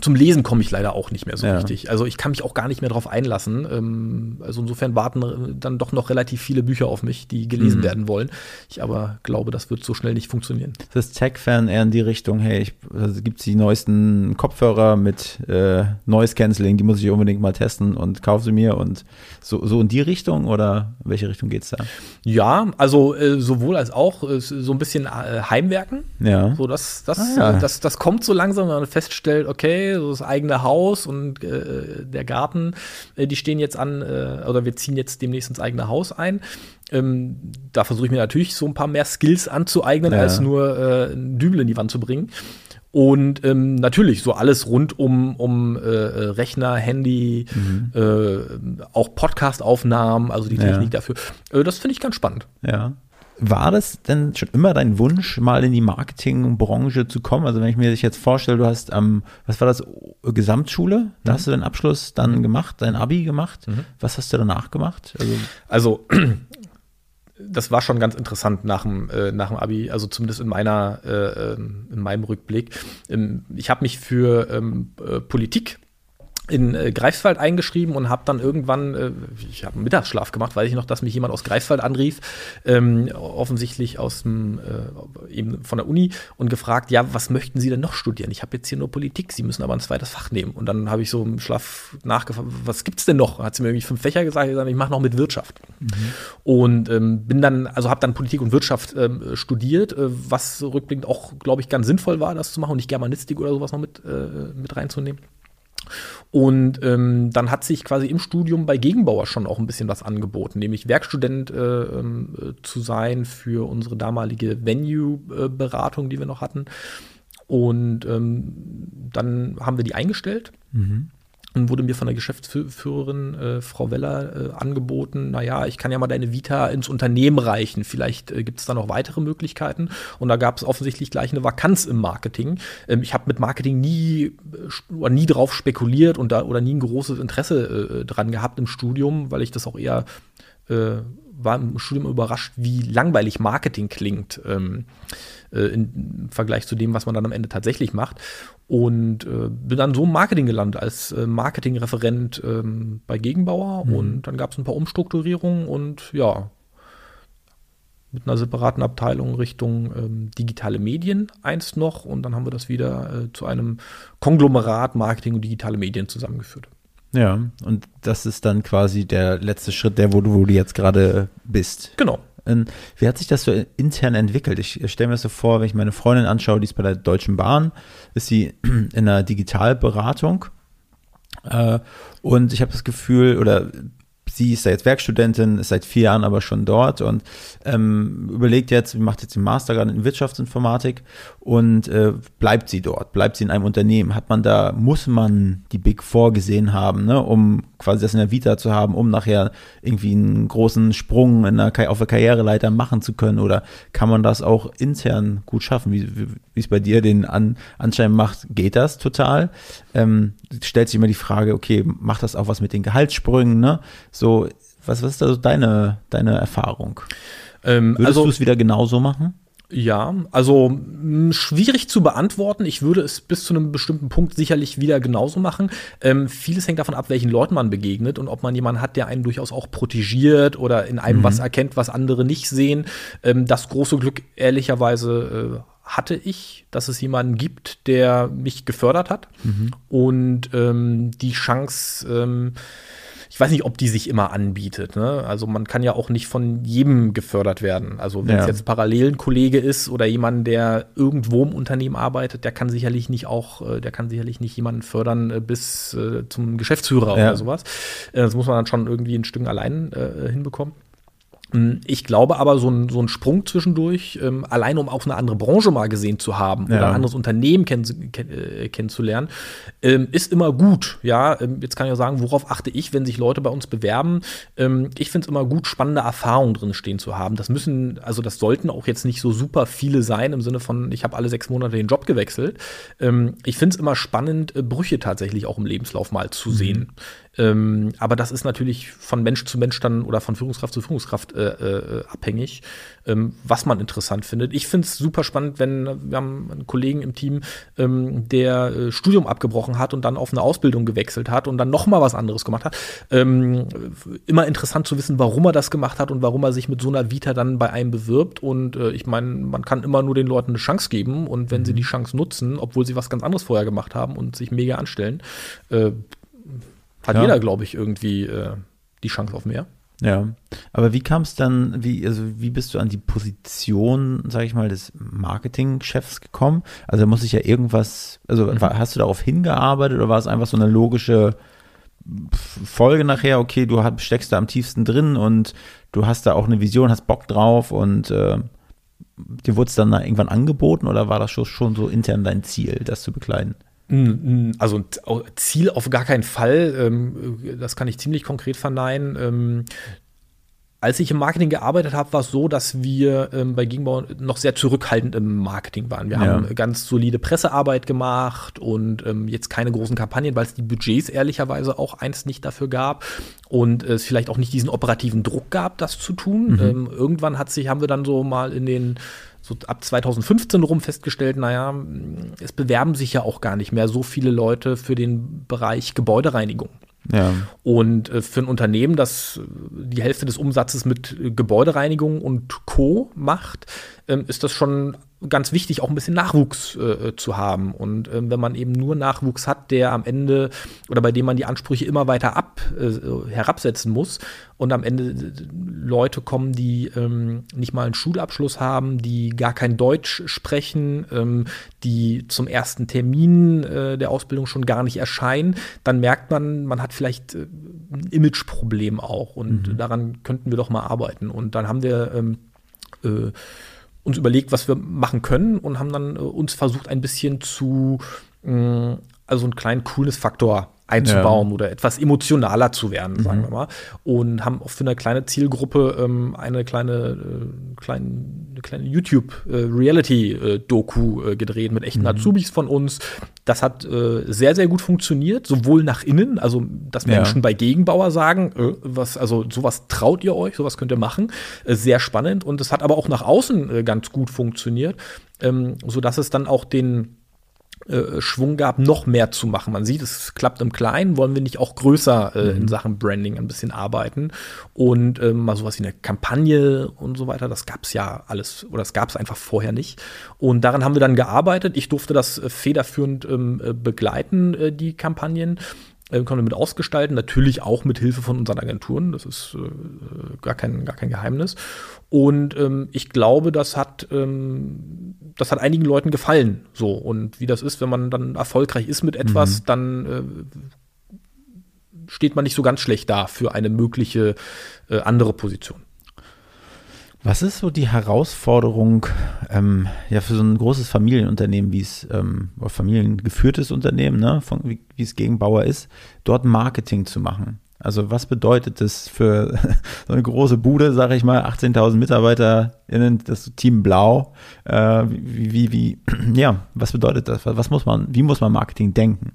zum Lesen komme ich leider auch nicht mehr so ja. richtig. Also ich kann mich auch gar nicht mehr darauf einlassen. Ähm, also insofern warten dann doch noch relativ viele Bücher auf mich, die gelesen mhm. werden wollen. Ich aber glaube, das wird so schnell nicht funktionieren. Das Tech-Fan eher in die Richtung, hey, ich, also gibt es die neuesten Kopfhörer mit äh, Noise Cancelling, die muss ich unbedingt mal testen und kaufe sie mir und so, so in die Richtung oder in welche Richtung geht es da? Ja, also äh, sowohl als auch äh, so ein bisschen äh, Heimwerken. Ja. So das, das, ah, ja. das, das kommt so langsam, wenn man feststellt, okay, so das eigene Haus und äh, der Garten, äh, die stehen jetzt an, äh, oder wir ziehen jetzt demnächst ins eigene Haus ein. Ähm, da versuche ich mir natürlich so ein paar mehr Skills anzueignen, ja. als nur äh, einen Dübel in die Wand zu bringen. Und ähm, natürlich so alles rund um, um äh, Rechner, Handy, mhm. äh, auch Podcast-Aufnahmen, also die Technik ja. dafür. Äh, das finde ich ganz spannend. Ja. War das denn schon immer dein Wunsch, mal in die Marketingbranche zu kommen? Also wenn ich mir das jetzt vorstelle, du hast am, ähm, was war das, Gesamtschule, da mhm. hast du deinen Abschluss dann gemacht, dein Abi gemacht. Mhm. Was hast du danach gemacht? Also, also das war schon ganz interessant nach dem, äh, nach dem Abi, also zumindest in meiner, äh, ähm, in meinem Rückblick. Ähm, ich habe mich für ähm, äh, Politik in äh, Greifswald eingeschrieben und habe dann irgendwann, äh, ich habe einen Mittagsschlaf gemacht, weiß ich noch, dass mich jemand aus Greifswald anrief, ähm, offensichtlich aus dem, äh, eben von der Uni und gefragt, ja, was möchten Sie denn noch studieren? Ich habe jetzt hier nur Politik, Sie müssen aber ein zweites Fach nehmen. Und dann habe ich so im Schlaf nachgefragt, was gibt's denn noch? Hat sie mir irgendwie fünf Fächer gesagt, ich, ich mache noch mit Wirtschaft. Mhm. Und ähm, bin dann, also habe dann Politik und Wirtschaft ähm, studiert, äh, was rückblickend auch, glaube ich, ganz sinnvoll war, das zu machen und nicht Germanistik oder sowas noch mit, äh, mit reinzunehmen. Und ähm, dann hat sich quasi im Studium bei Gegenbauer schon auch ein bisschen was angeboten, nämlich Werkstudent äh, äh, zu sein für unsere damalige Venue-Beratung, die wir noch hatten. Und ähm, dann haben wir die eingestellt. Mhm. Wurde mir von der Geschäftsführerin äh, Frau Weller äh, angeboten, naja, ich kann ja mal deine Vita ins Unternehmen reichen, vielleicht äh, gibt es da noch weitere Möglichkeiten. Und da gab es offensichtlich gleich eine Vakanz im Marketing. Ähm, ich habe mit Marketing nie, äh, nie drauf spekuliert und da oder nie ein großes Interesse äh, dran gehabt im Studium, weil ich das auch eher äh, war im Studium überrascht, wie langweilig Marketing klingt ähm, äh, im Vergleich zu dem, was man dann am Ende tatsächlich macht. Und äh, bin dann so im Marketing gelandet, als äh, Marketingreferent ähm, bei Gegenbauer. Mhm. Und dann gab es ein paar Umstrukturierungen und ja, mit einer separaten Abteilung Richtung ähm, digitale Medien einst noch. Und dann haben wir das wieder äh, zu einem Konglomerat Marketing und digitale Medien zusammengeführt. Ja, und das ist dann quasi der letzte Schritt, der, wo du, wo du jetzt gerade bist. Genau. Und wie hat sich das so intern entwickelt? Ich stelle mir das so vor, wenn ich meine Freundin anschaue, die ist bei der Deutschen Bahn, ist sie in einer Digitalberatung. Äh, und ich habe das Gefühl, oder sie ist da jetzt Werkstudentin, ist seit vier Jahren aber schon dort und ähm, überlegt jetzt, macht jetzt den Master gerade in Wirtschaftsinformatik und äh, bleibt sie dort, bleibt sie in einem Unternehmen. Hat man da, muss man die Big Four gesehen haben, ne, um quasi das in der Vita zu haben, um nachher irgendwie einen großen Sprung in der, auf der Karriereleiter machen zu können oder kann man das auch intern gut schaffen? Wie, wie es bei dir den An Anschein macht, geht das total? Ähm, stellt sich immer die Frage, okay, macht das auch was mit den Gehaltssprüngen, ne? So, was, was ist da so deine, deine Erfahrung? Ähm, Würdest also, du es wieder genauso machen? Ja, also mh, schwierig zu beantworten. Ich würde es bis zu einem bestimmten Punkt sicherlich wieder genauso machen. Ähm, vieles hängt davon ab, welchen Leuten man begegnet und ob man jemanden hat, der einen durchaus auch protegiert oder in einem mhm. was erkennt, was andere nicht sehen. Ähm, das große Glück, ehrlicherweise, äh, hatte ich, dass es jemanden gibt, der mich gefördert hat mhm. und ähm, die Chance ähm, ich weiß nicht, ob die sich immer anbietet. Ne? Also man kann ja auch nicht von jedem gefördert werden. Also wenn es jetzt parallel ein Kollege ist oder jemand, der irgendwo im Unternehmen arbeitet, der kann sicherlich nicht auch, äh, der kann sicherlich nicht jemanden fördern äh, bis äh, zum Geschäftsführer ja. oder sowas. Das muss man dann schon irgendwie ein Stück allein äh, hinbekommen. Hm, ich glaube aber, so ein, so ein Sprung zwischendurch, ähm, allein um auch eine andere Branche mal gesehen zu haben ja. oder ein anderes Unternehmen kenn, kenn, äh, kennenzulernen, ähm, ist immer gut. Ja, ähm, jetzt kann ich auch sagen, worauf achte ich, wenn sich Leute bei uns bewerben? Ähm, ich finde es immer gut, spannende Erfahrungen drin stehen zu haben. Das müssen, also das sollten auch jetzt nicht so super viele sein im Sinne von, ich habe alle sechs Monate den Job gewechselt. Ähm, ich finde es immer spannend, äh, Brüche tatsächlich auch im Lebenslauf mal zu mhm. sehen. Ähm, aber das ist natürlich von Mensch zu Mensch dann oder von Führungskraft zu Führungskraft äh, äh, abhängig, ähm, was man interessant findet. Ich finde es super spannend, wenn wir haben einen Kollegen im Team, ähm, der äh, Studium abgebrochen hat und dann auf eine Ausbildung gewechselt hat und dann noch mal was anderes gemacht hat. Ähm, immer interessant zu wissen, warum er das gemacht hat und warum er sich mit so einer Vita dann bei einem bewirbt. Und äh, ich meine, man kann immer nur den Leuten eine Chance geben und wenn mhm. sie die Chance nutzen, obwohl sie was ganz anderes vorher gemacht haben und sich mega anstellen, äh, hat ja. jeder, glaube ich, irgendwie äh, die Chance auf mehr. Ja, aber wie kam es dann, wie, also wie bist du an die Position, sage ich mal, des Marketingchefs gekommen? Also da muss ich ja irgendwas, also mhm. hast du darauf hingearbeitet oder war es einfach so eine logische Folge nachher, okay, du steckst da am tiefsten drin und du hast da auch eine Vision, hast Bock drauf und äh, dir wurde es dann irgendwann angeboten oder war das schon, schon so intern dein Ziel, das zu bekleiden? Also Ziel auf gar keinen Fall. Ähm, das kann ich ziemlich konkret verneinen. Ähm, als ich im Marketing gearbeitet habe, war es so, dass wir ähm, bei Gegenbau noch sehr zurückhaltend im Marketing waren. Wir ja. haben ganz solide Pressearbeit gemacht und jetzt keine großen Kampagnen, weil es die Budgets ehrlicherweise auch einst nicht dafür gab und es vielleicht auch nicht diesen operativen Druck gab, das zu tun. Mhm. irgendwann hat sich, haben wir dann so mal in den so ab 2015 rum festgestellt, naja, es bewerben sich ja auch gar nicht mehr so viele Leute für den Bereich Gebäudereinigung. Ja. Und äh, für ein Unternehmen, das die Hälfte des Umsatzes mit Gebäudereinigung und Co. macht, ähm, ist das schon ganz wichtig, auch ein bisschen Nachwuchs äh, zu haben. Und ähm, wenn man eben nur Nachwuchs hat, der am Ende oder bei dem man die Ansprüche immer weiter ab, äh, herabsetzen muss und am Ende äh, Leute kommen, die ähm, nicht mal einen Schulabschluss haben, die gar kein Deutsch sprechen, ähm, die zum ersten Termin äh, der Ausbildung schon gar nicht erscheinen, dann merkt man, man hat vielleicht äh, ein Imageproblem auch und mhm. daran könnten wir doch mal arbeiten. Und dann haben wir ähm, äh, uns überlegt, was wir machen können und haben dann äh, uns versucht, ein bisschen zu, äh, also einen kleinen Coolness-Faktor einzubauen ja. oder etwas emotionaler zu werden, sagen mhm. wir mal. Und haben auch für eine kleine Zielgruppe ähm, eine kleine, äh, kleine, eine kleine YouTube-Reality-Doku äh, äh, gedreht mit echten mhm. Azubis von uns. Das hat äh, sehr, sehr gut funktioniert, sowohl nach innen, also dass Menschen ja. bei Gegenbauer sagen, äh, was, also sowas traut ihr euch, sowas könnt ihr machen. Äh, sehr spannend. Und es hat aber auch nach außen ganz gut funktioniert, ähm, sodass es dann auch den äh, Schwung gab, noch mehr zu machen. Man sieht, es klappt im Kleinen, wollen wir nicht auch größer äh, mhm. in Sachen Branding ein bisschen arbeiten und ähm, mal sowas wie eine Kampagne und so weiter, das gab es ja alles oder das gab es einfach vorher nicht. Und daran haben wir dann gearbeitet. Ich durfte das äh, federführend ähm, äh, begleiten, äh, die Kampagnen äh, können wir mit ausgestalten, natürlich auch mit Hilfe von unseren Agenturen, das ist äh, gar, kein, gar kein Geheimnis. Und ähm, ich glaube, das hat, ähm, das hat einigen Leuten gefallen. So, und wie das ist, wenn man dann erfolgreich ist mit etwas, mhm. dann äh, steht man nicht so ganz schlecht da für eine mögliche äh, andere Position. Was ist so die Herausforderung ähm, ja für so ein großes Familienunternehmen, wie es ähm, familiengeführtes Unternehmen, ne, von, wie, wie es Gegenbauer ist, dort Marketing zu machen? Also was bedeutet das für so eine große Bude, sage ich mal, 18.000 MitarbeiterInnen, das Team Blau? Äh, wie, wie, wie, ja, was bedeutet das? Was muss man, wie muss man Marketing denken?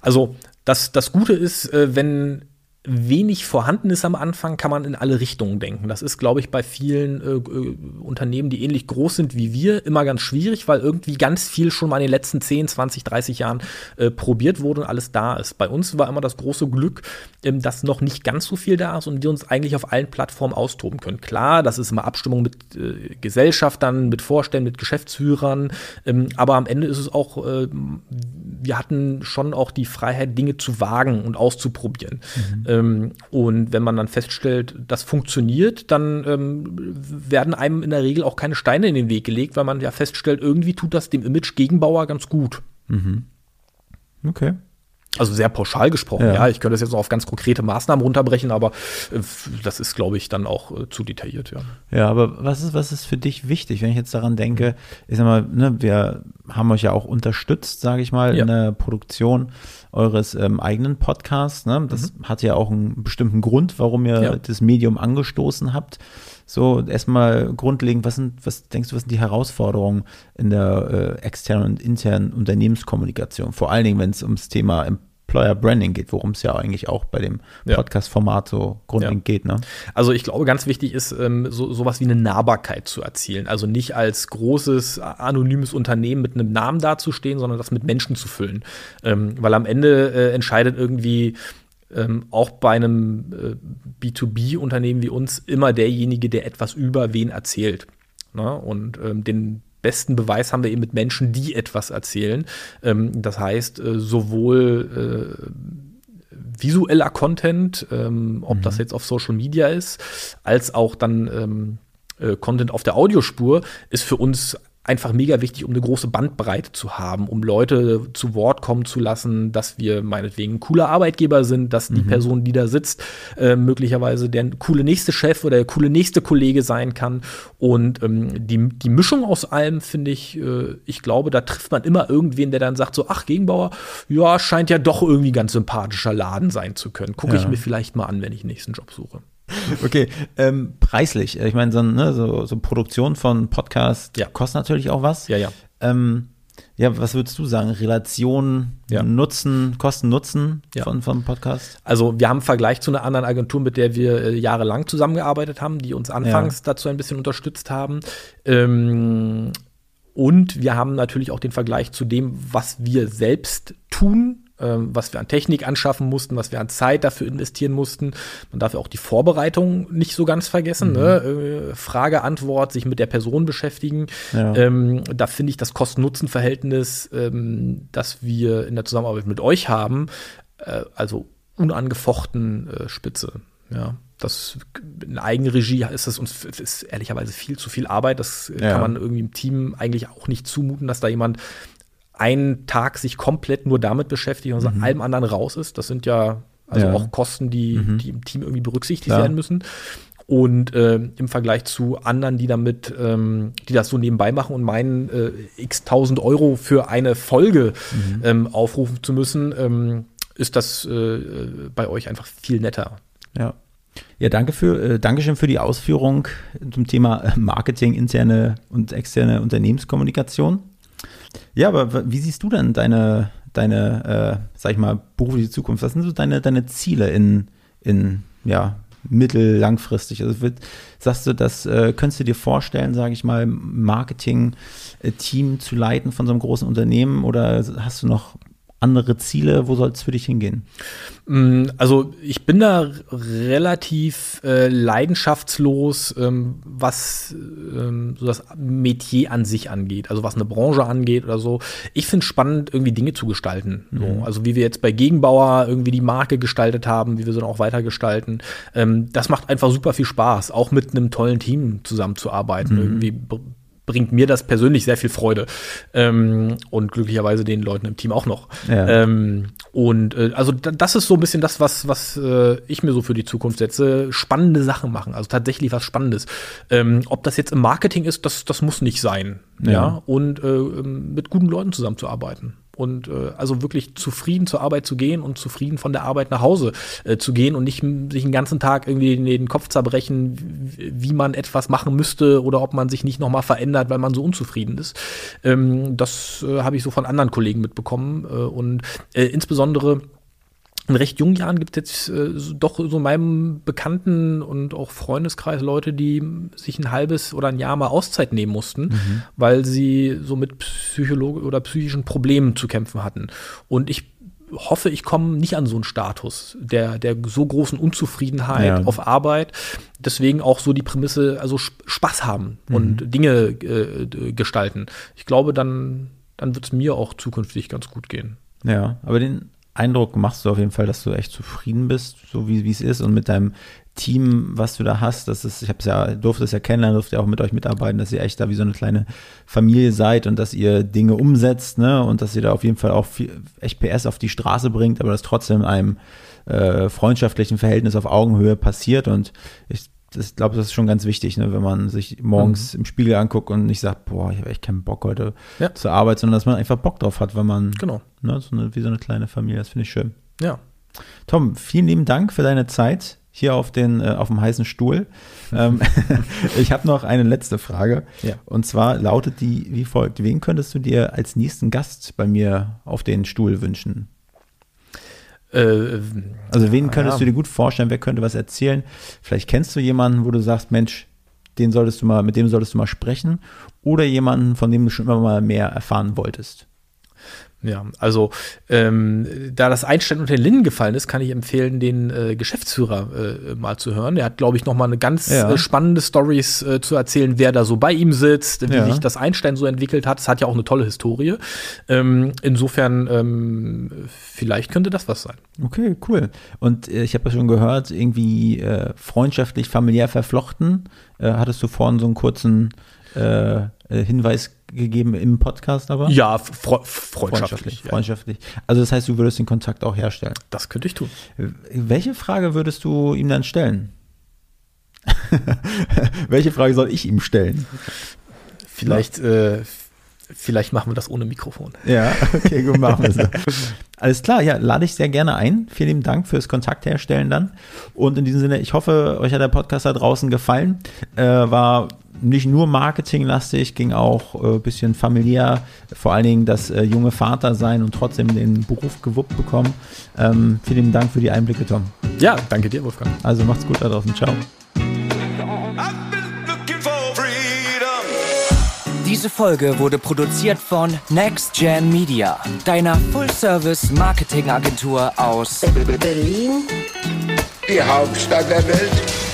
Also das, das Gute ist, äh, wenn wenig vorhanden ist am Anfang, kann man in alle Richtungen denken. Das ist, glaube ich, bei vielen äh, äh, Unternehmen, die ähnlich groß sind wie wir, immer ganz schwierig, weil irgendwie ganz viel schon mal in den letzten 10, 20, 30 Jahren äh, probiert wurde und alles da ist. Bei uns war immer das große Glück, ähm, dass noch nicht ganz so viel da ist und wir uns eigentlich auf allen Plattformen austoben können. Klar, das ist immer Abstimmung mit äh, Gesellschaftern, mit Vorständen, mit Geschäftsführern, ähm, aber am Ende ist es auch, äh, wir hatten schon auch die Freiheit, Dinge zu wagen und auszuprobieren. Mhm ähm, und wenn man dann feststellt, das funktioniert, dann ähm, werden einem in der Regel auch keine Steine in den Weg gelegt, weil man ja feststellt, irgendwie tut das dem Image Gegenbauer ganz gut. Mhm. Okay. Also sehr pauschal gesprochen, ja. ja. Ich könnte das jetzt auch auf ganz konkrete Maßnahmen runterbrechen, aber äh, das ist, glaube ich, dann auch äh, zu detailliert, ja. Ja, aber was ist, was ist für dich wichtig, wenn ich jetzt daran denke, ich sag mal, ne, wir haben euch ja auch unterstützt, sage ich mal, ja. in der Produktion eures ähm, eigenen Podcasts. Ne? Das mhm. hat ja auch einen bestimmten Grund, warum ihr ja. das Medium angestoßen habt. So, erstmal grundlegend, was sind, was denkst du, was sind die Herausforderungen in der äh, externen und internen Unternehmenskommunikation? Vor allen Dingen, wenn es ums Thema Employer Branding geht, worum es ja eigentlich auch bei dem Podcast-Format so grundlegend ja. geht. Ne? Also ich glaube, ganz wichtig ist, ähm, so, sowas wie eine Nahbarkeit zu erzielen. Also nicht als großes, anonymes Unternehmen mit einem Namen dazustehen, sondern das mit Menschen zu füllen. Ähm, weil am Ende äh, entscheidet irgendwie ähm, auch bei einem äh, B2B-Unternehmen wie uns immer derjenige, der etwas über wen erzählt. Ne? Und ähm, den besten Beweis haben wir eben mit Menschen, die etwas erzählen. Ähm, das heißt, äh, sowohl äh, visueller Content, ähm, ob mhm. das jetzt auf Social Media ist, als auch dann ähm, äh, Content auf der Audiospur, ist für uns einfach mega wichtig, um eine große Bandbreite zu haben, um Leute zu Wort kommen zu lassen, dass wir meinetwegen ein cooler Arbeitgeber sind, dass die mhm. Person, die da sitzt, äh, möglicherweise der coole nächste Chef oder der coole nächste Kollege sein kann. Und ähm, die, die Mischung aus allem finde ich, äh, ich glaube, da trifft man immer irgendwen, der dann sagt so, ach, Gegenbauer, ja, scheint ja doch irgendwie ganz sympathischer Laden sein zu können. Gucke ja. ich mir vielleicht mal an, wenn ich nächsten Job suche. Okay, ähm, preislich. Ich meine, so, ne, so, so, Produktion von Podcasts ja. kostet natürlich auch was. Ja, ja. Ähm, ja, was würdest du sagen? Relation, ja. Nutzen, Kosten, Nutzen ja. von, von Podcast? Also, wir haben im Vergleich zu einer anderen Agentur, mit der wir äh, jahrelang zusammengearbeitet haben, die uns anfangs ja. dazu ein bisschen unterstützt haben. Ähm, und wir haben natürlich auch den Vergleich zu dem, was wir selbst tun ähm, was wir an Technik anschaffen mussten, was wir an Zeit dafür investieren mussten. Man darf ja auch die Vorbereitung nicht so ganz vergessen. Mhm. Ne? Äh, Frage, Antwort, sich mit der Person beschäftigen. Ja. Ähm, da finde ich das Kosten-Nutzen-Verhältnis, ähm, das wir in der Zusammenarbeit mit euch haben, äh, also unangefochten äh, spitze. Ja das in Eigenregie ist das uns ist ehrlicherweise viel zu viel Arbeit. Das ja. kann man irgendwie im Team eigentlich auch nicht zumuten, dass da jemand einen Tag sich komplett nur damit beschäftigt und mhm. allem anderen raus ist. Das sind ja also ja. auch Kosten, die, mhm. die im Team irgendwie berücksichtigt ja. werden müssen. Und äh, im Vergleich zu anderen, die damit, ähm, die das so nebenbei machen und meinen, äh, x tausend Euro für eine Folge mhm. ähm, aufrufen zu müssen, ähm, ist das äh, bei euch einfach viel netter. Ja. Ja, danke für, äh, Dankeschön für die Ausführung zum Thema Marketing, interne und externe Unternehmenskommunikation. Ja, aber wie siehst du denn deine, deine äh, sag ich mal, berufliche Zukunft? Was sind so deine, deine Ziele in, in ja, mittel-, langfristig? Also wird, sagst du, das äh, könntest du dir vorstellen, sage ich mal, Marketing-Team zu leiten von so einem großen Unternehmen oder hast du noch andere Ziele? Wo soll es für dich hingehen? Mm, also ich bin da relativ äh, leidenschaftslos, ähm, was ähm, so das Metier an sich angeht, also was eine Branche angeht oder so. Ich finde es spannend, irgendwie Dinge zu gestalten. Mhm. So. Also wie wir jetzt bei Gegenbauer irgendwie die Marke gestaltet haben, wie wir sie dann auch weiter gestalten. Ähm, das macht einfach super viel Spaß, auch mit einem tollen Team zusammenzuarbeiten. Mhm. Irgendwie bringt mir das persönlich sehr viel Freude. Ähm, und glücklicherweise den Leuten im Team auch noch. Ja. Ähm, und äh, also das ist so ein bisschen das, was, was äh, ich mir so für die Zukunft setze. Spannende Sachen machen, also tatsächlich was Spannendes. Ähm, ob das jetzt im Marketing ist, das, das muss nicht sein. Ja. ja? Und äh, mit guten Leuten zusammenzuarbeiten und äh, also wirklich zufrieden zur Arbeit zu gehen und zufrieden von der Arbeit nach Hause äh, zu gehen und nicht sich den ganzen Tag irgendwie den Kopf zerbrechen, wie, wie man etwas machen müsste oder ob man sich nicht nochmal verändert, weil man so unzufrieden ist. Ähm, das äh, habe ich so von anderen Kollegen mitbekommen äh, und äh, insbesondere in recht jungen Jahren gibt es jetzt äh, doch so in meinem Bekannten- und auch Freundeskreis Leute, die sich ein halbes oder ein Jahr mal Auszeit nehmen mussten, mhm. weil sie so mit Psychologe oder psychischen Problemen zu kämpfen hatten. Und ich hoffe, ich komme nicht an so einen Status der, der so großen Unzufriedenheit ja. auf Arbeit. Deswegen auch so die Prämisse, also Spaß haben mhm. und Dinge äh, gestalten. Ich glaube, dann, dann wird es mir auch zukünftig ganz gut gehen. Ja, aber den Eindruck machst du auf jeden Fall, dass du echt zufrieden bist, so wie es ist und mit deinem Team, was du da hast, das ist, ich habe es ja, durfte es ja kennenlernen, durfte ja auch mit euch mitarbeiten, dass ihr echt da wie so eine kleine Familie seid und dass ihr Dinge umsetzt, ne, und dass ihr da auf jeden Fall auch viel, echt PS auf die Straße bringt, aber das trotzdem in einem äh, freundschaftlichen Verhältnis auf Augenhöhe passiert und ich ich glaube, das ist schon ganz wichtig, ne, wenn man sich morgens mhm. im Spiegel anguckt und nicht sagt, boah, ich habe echt keinen Bock heute ja. zur Arbeit, sondern dass man einfach Bock drauf hat, wenn man, genau. ne, so eine, wie so eine kleine Familie, das finde ich schön. Ja. Tom, vielen lieben Dank für deine Zeit hier auf, den, äh, auf dem heißen Stuhl. ähm, ich habe noch eine letzte Frage. Ja. Und zwar lautet die wie folgt: Wen könntest du dir als nächsten Gast bei mir auf den Stuhl wünschen? Äh, also wen könntest ja. du dir gut vorstellen? Wer könnte was erzählen? Vielleicht kennst du jemanden, wo du sagst, Mensch, den solltest du mal, mit dem solltest du mal sprechen. Oder jemanden, von dem du schon immer mal mehr erfahren wolltest. Ja, also ähm, da das Einstein unter den Linden gefallen ist, kann ich empfehlen, den äh, Geschäftsführer äh, mal zu hören. Er hat, glaube ich, noch mal eine ganz ja. äh, spannende Stories äh, zu erzählen, wer da so bei ihm sitzt, wie ja. sich das Einstein so entwickelt hat. Es hat ja auch eine tolle Historie. Ähm, insofern, ähm, vielleicht könnte das was sein. Okay, cool. Und äh, ich habe ja schon gehört, irgendwie äh, freundschaftlich, familiär verflochten. hattest du vorhin so einen kurzen Hinweis gegeben im Podcast aber? Ja, fre freundschaftlich. Freundschaftlich. Ja. Also das heißt, du würdest den Kontakt auch herstellen. Das könnte ich tun. Welche Frage würdest du ihm dann stellen? Welche Frage soll ich ihm stellen? Vielleicht, äh, vielleicht machen wir das ohne Mikrofon. Ja, okay, gut, machen wir so. Alles klar, ja, lade ich sehr gerne ein. Vielen lieben Dank fürs Kontakt herstellen dann. Und in diesem Sinne, ich hoffe, euch hat der Podcast da draußen gefallen. Äh, war nicht nur marketinglastig, ging auch ein äh, bisschen familiär, vor allen Dingen das äh, junge Vater sein und trotzdem den Beruf gewuppt bekommen. Ähm, vielen Dank für die Einblicke, Tom. Ja, danke dir, Wolfgang. Also macht's gut da draußen. Ciao. Diese Folge wurde produziert von Next Gen Media, deiner Full-Service-Marketing-Agentur aus Berlin, die Hauptstadt der Welt.